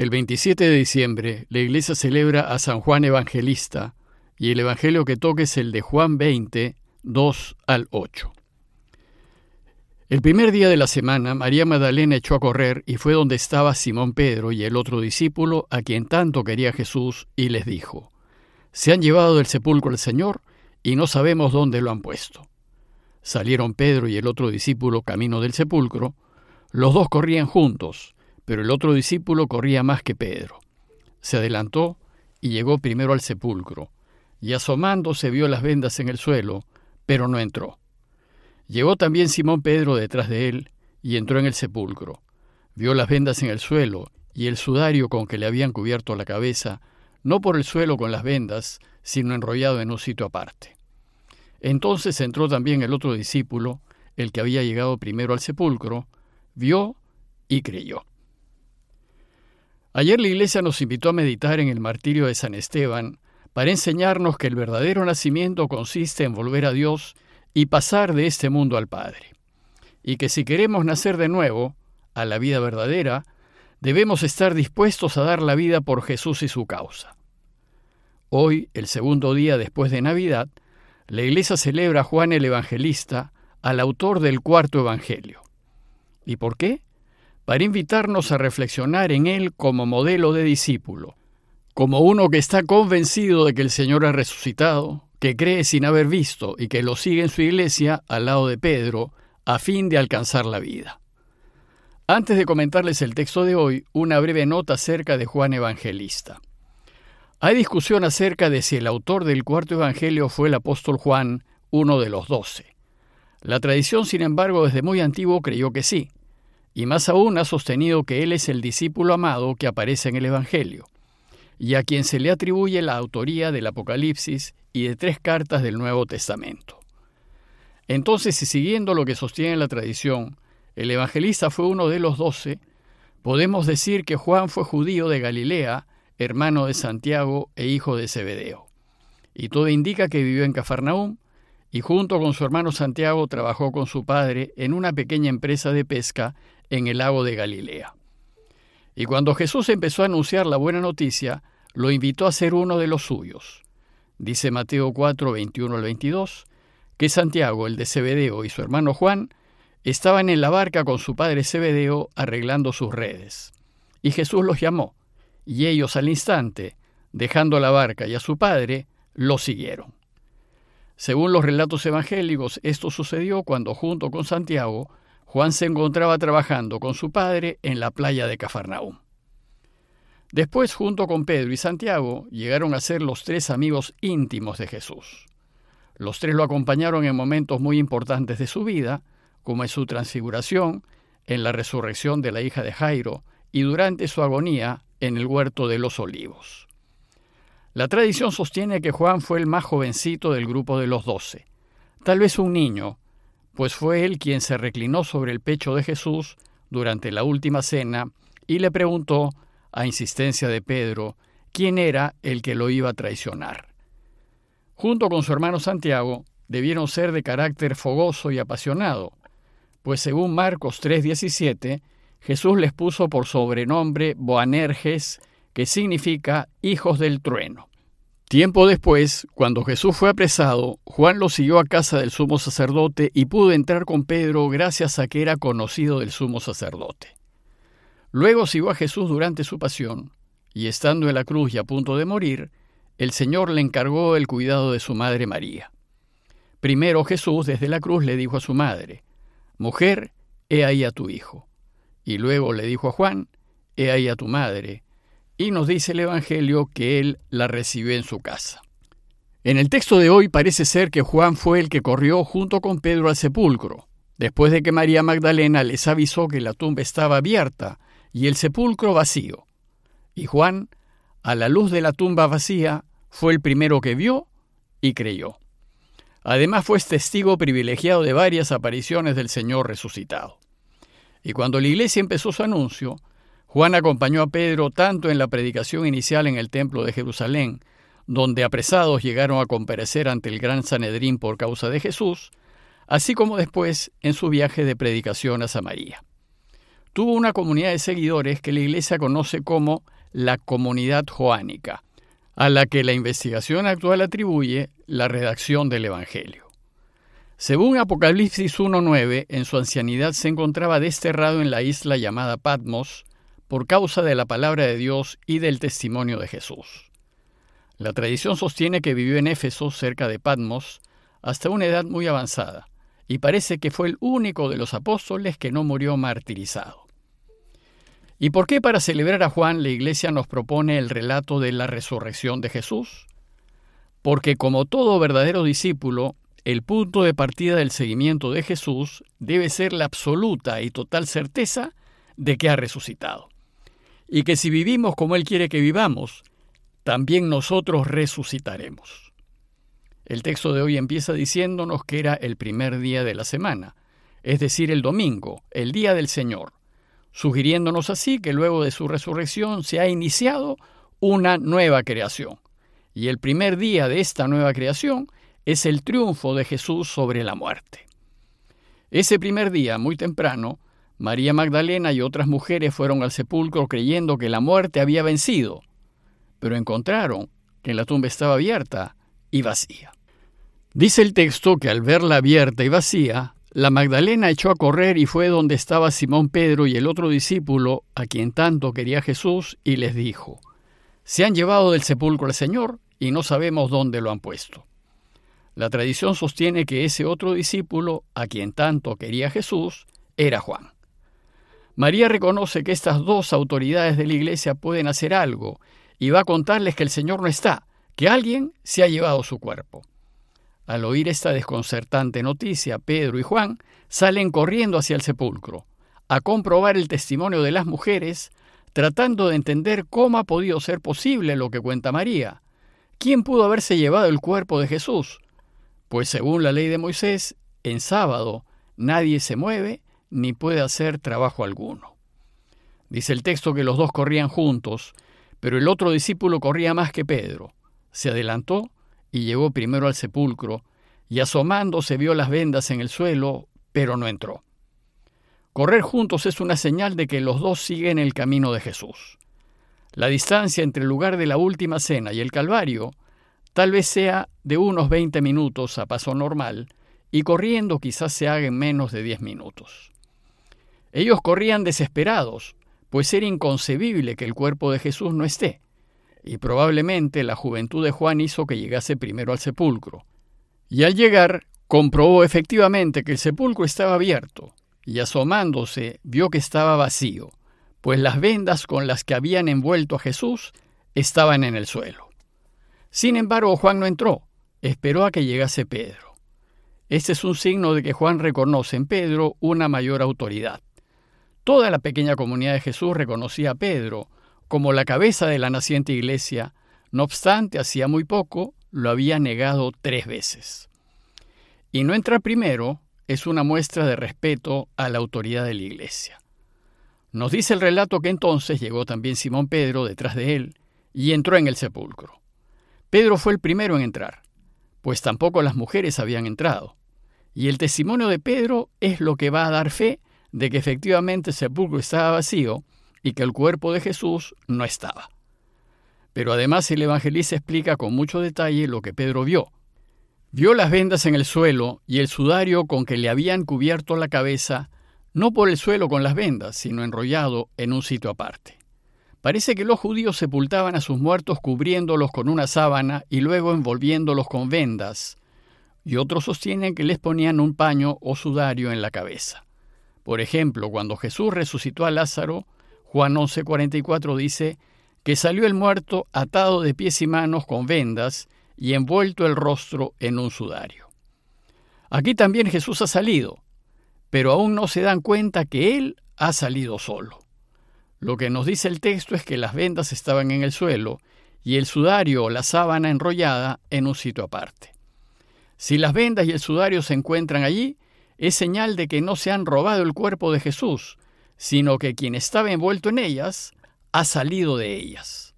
El 27 de diciembre, la iglesia celebra a San Juan Evangelista y el Evangelio que toca es el de Juan 20, 2 al 8. El primer día de la semana, María Magdalena echó a correr y fue donde estaba Simón Pedro y el otro discípulo a quien tanto quería Jesús y les dijo, Se han llevado del sepulcro al Señor y no sabemos dónde lo han puesto. Salieron Pedro y el otro discípulo camino del sepulcro, los dos corrían juntos, pero el otro discípulo corría más que Pedro. Se adelantó y llegó primero al sepulcro, y asomándose vio las vendas en el suelo, pero no entró. Llegó también Simón Pedro detrás de él, y entró en el sepulcro. Vio las vendas en el suelo, y el sudario con que le habían cubierto la cabeza, no por el suelo con las vendas, sino enrollado en un sitio aparte. Entonces entró también el otro discípulo, el que había llegado primero al sepulcro, vio y creyó. Ayer la Iglesia nos invitó a meditar en el martirio de San Esteban para enseñarnos que el verdadero nacimiento consiste en volver a Dios y pasar de este mundo al Padre, y que si queremos nacer de nuevo, a la vida verdadera, debemos estar dispuestos a dar la vida por Jesús y su causa. Hoy, el segundo día después de Navidad, la Iglesia celebra a Juan el Evangelista, al autor del cuarto Evangelio. ¿Y por qué? Para invitarnos a reflexionar en Él como modelo de discípulo, como uno que está convencido de que el Señor ha resucitado, que cree sin haber visto y que lo sigue en su iglesia al lado de Pedro, a fin de alcanzar la vida. Antes de comentarles el texto de hoy, una breve nota acerca de Juan Evangelista. Hay discusión acerca de si el autor del cuarto Evangelio fue el apóstol Juan, uno de los doce. La tradición, sin embargo, desde muy antiguo creyó que sí, y más aún ha sostenido que él es el discípulo amado que aparece en el Evangelio, y a quien se le atribuye la autoría del Apocalipsis y de tres cartas del Nuevo Testamento. Entonces, y siguiendo lo que sostiene la tradición, el evangelista fue uno de los doce, podemos decir que Juan fue judío de Galilea, hermano de Santiago e hijo de Zebedeo. Y todo indica que vivió en Cafarnaúm, y junto con su hermano Santiago trabajó con su padre en una pequeña empresa de pesca en el lago de Galilea. Y cuando Jesús empezó a anunciar la buena noticia, lo invitó a ser uno de los suyos. Dice Mateo 4, 21 al 22, que Santiago, el de Zebedeo, y su hermano Juan estaban en la barca con su padre Zebedeo arreglando sus redes. Y Jesús los llamó, y ellos al instante, dejando la barca y a su padre, lo siguieron. Según los relatos evangélicos, esto sucedió cuando junto con Santiago Juan se encontraba trabajando con su padre en la playa de Cafarnaúm. Después, junto con Pedro y Santiago, llegaron a ser los tres amigos íntimos de Jesús. Los tres lo acompañaron en momentos muy importantes de su vida, como en su transfiguración, en la resurrección de la hija de Jairo y durante su agonía en el huerto de los olivos. La tradición sostiene que Juan fue el más jovencito del grupo de los doce, tal vez un niño, pues fue él quien se reclinó sobre el pecho de Jesús durante la última cena y le preguntó, a insistencia de Pedro, quién era el que lo iba a traicionar. Junto con su hermano Santiago, debieron ser de carácter fogoso y apasionado, pues según Marcos 3:17, Jesús les puso por sobrenombre Boanerges, que significa hijos del trueno. Tiempo después, cuando Jesús fue apresado, Juan lo siguió a casa del sumo sacerdote y pudo entrar con Pedro gracias a que era conocido del sumo sacerdote. Luego siguió a Jesús durante su pasión, y estando en la cruz y a punto de morir, el Señor le encargó el cuidado de su madre María. Primero Jesús desde la cruz le dijo a su madre, Mujer, he ahí a tu hijo. Y luego le dijo a Juan, He ahí a tu madre y nos dice el Evangelio que él la recibió en su casa. En el texto de hoy parece ser que Juan fue el que corrió junto con Pedro al sepulcro, después de que María Magdalena les avisó que la tumba estaba abierta y el sepulcro vacío. Y Juan, a la luz de la tumba vacía, fue el primero que vio y creyó. Además fue testigo privilegiado de varias apariciones del Señor resucitado. Y cuando la iglesia empezó su anuncio, Juan acompañó a Pedro tanto en la predicación inicial en el templo de Jerusalén, donde apresados llegaron a comparecer ante el gran Sanedrín por causa de Jesús, así como después en su viaje de predicación a Samaria. tuvo una comunidad de seguidores que la Iglesia conoce como la comunidad joánica, a la que la investigación actual atribuye la redacción del Evangelio. Según Apocalipsis 1.9, en su ancianidad se encontraba desterrado en la isla llamada Patmos por causa de la palabra de Dios y del testimonio de Jesús. La tradición sostiene que vivió en Éfeso, cerca de Patmos, hasta una edad muy avanzada, y parece que fue el único de los apóstoles que no murió martirizado. ¿Y por qué para celebrar a Juan la Iglesia nos propone el relato de la resurrección de Jesús? Porque como todo verdadero discípulo, el punto de partida del seguimiento de Jesús debe ser la absoluta y total certeza de que ha resucitado. Y que si vivimos como Él quiere que vivamos, también nosotros resucitaremos. El texto de hoy empieza diciéndonos que era el primer día de la semana, es decir, el domingo, el día del Señor, sugiriéndonos así que luego de su resurrección se ha iniciado una nueva creación. Y el primer día de esta nueva creación es el triunfo de Jesús sobre la muerte. Ese primer día, muy temprano, María Magdalena y otras mujeres fueron al sepulcro creyendo que la muerte había vencido, pero encontraron que la tumba estaba abierta y vacía. Dice el texto que al verla abierta y vacía, la Magdalena echó a correr y fue donde estaba Simón Pedro y el otro discípulo, a quien tanto quería Jesús, y les dijo, Se han llevado del sepulcro al Señor y no sabemos dónde lo han puesto. La tradición sostiene que ese otro discípulo, a quien tanto quería Jesús, era Juan. María reconoce que estas dos autoridades de la iglesia pueden hacer algo y va a contarles que el Señor no está, que alguien se ha llevado su cuerpo. Al oír esta desconcertante noticia, Pedro y Juan salen corriendo hacia el sepulcro, a comprobar el testimonio de las mujeres, tratando de entender cómo ha podido ser posible lo que cuenta María. ¿Quién pudo haberse llevado el cuerpo de Jesús? Pues según la ley de Moisés, en sábado nadie se mueve ni puede hacer trabajo alguno. Dice el texto que los dos corrían juntos, pero el otro discípulo corría más que Pedro. Se adelantó y llegó primero al sepulcro, y asomándose vio las vendas en el suelo, pero no entró. Correr juntos es una señal de que los dos siguen el camino de Jesús. La distancia entre el lugar de la última cena y el Calvario tal vez sea de unos 20 minutos a paso normal, y corriendo quizás se haga en menos de 10 minutos. Ellos corrían desesperados, pues era inconcebible que el cuerpo de Jesús no esté y probablemente la juventud de Juan hizo que llegase primero al sepulcro. Y al llegar, comprobó efectivamente que el sepulcro estaba abierto, y asomándose vio que estaba vacío, pues las vendas con las que habían envuelto a Jesús estaban en el suelo. Sin embargo, Juan no entró, esperó a que llegase Pedro. Este es un signo de que Juan reconoce en Pedro una mayor autoridad. Toda la pequeña comunidad de Jesús reconocía a Pedro, como la cabeza de la naciente iglesia, no obstante, hacía muy poco lo había negado tres veces. Y no entrar primero es una muestra de respeto a la autoridad de la iglesia. Nos dice el relato que entonces llegó también Simón Pedro detrás de él y entró en el sepulcro. Pedro fue el primero en entrar, pues tampoco las mujeres habían entrado. Y el testimonio de Pedro es lo que va a dar fe de que efectivamente el sepulcro estaba vacío y que el cuerpo de Jesús no estaba. Pero además el evangelista explica con mucho detalle lo que Pedro vio. Vio las vendas en el suelo y el sudario con que le habían cubierto la cabeza, no por el suelo con las vendas, sino enrollado en un sitio aparte. Parece que los judíos sepultaban a sus muertos cubriéndolos con una sábana y luego envolviéndolos con vendas, y otros sostienen que les ponían un paño o sudario en la cabeza. Por ejemplo, cuando Jesús resucitó a Lázaro, Juan 11:44 dice que salió el muerto atado de pies y manos con vendas y envuelto el rostro en un sudario. Aquí también Jesús ha salido, pero aún no se dan cuenta que Él ha salido solo. Lo que nos dice el texto es que las vendas estaban en el suelo y el sudario o la sábana enrollada en un sitio aparte. Si las vendas y el sudario se encuentran allí, es señal de que no se han robado el cuerpo de Jesús, sino que quien estaba envuelto en ellas ha salido de ellas.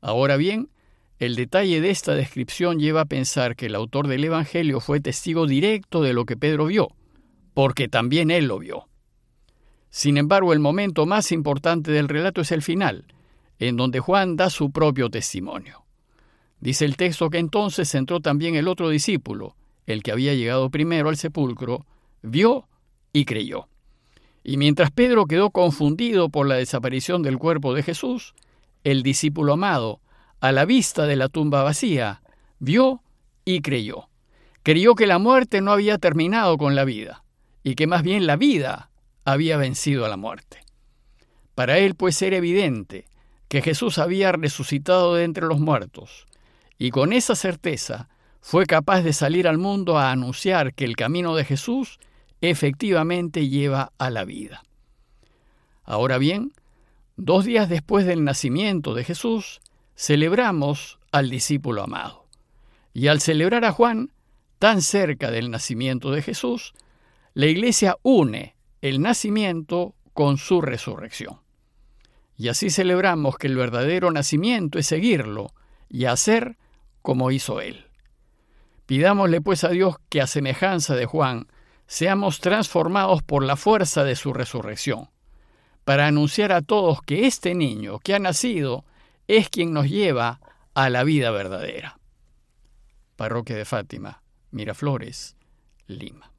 Ahora bien, el detalle de esta descripción lleva a pensar que el autor del Evangelio fue testigo directo de lo que Pedro vio, porque también él lo vio. Sin embargo, el momento más importante del relato es el final, en donde Juan da su propio testimonio. Dice el texto que entonces entró también el otro discípulo, el que había llegado primero al sepulcro, vio y creyó. Y mientras Pedro quedó confundido por la desaparición del cuerpo de Jesús, el discípulo amado, a la vista de la tumba vacía, vio y creyó. Creyó que la muerte no había terminado con la vida, y que más bien la vida había vencido a la muerte. Para él pues era evidente que Jesús había resucitado de entre los muertos, y con esa certeza fue capaz de salir al mundo a anunciar que el camino de Jesús efectivamente lleva a la vida. Ahora bien, dos días después del nacimiento de Jesús, celebramos al discípulo amado. Y al celebrar a Juan, tan cerca del nacimiento de Jesús, la Iglesia une el nacimiento con su resurrección. Y así celebramos que el verdadero nacimiento es seguirlo y hacer como hizo él. Pidámosle pues a Dios que a semejanza de Juan, seamos transformados por la fuerza de su resurrección, para anunciar a todos que este niño que ha nacido es quien nos lleva a la vida verdadera. Parroquia de Fátima, Miraflores, Lima.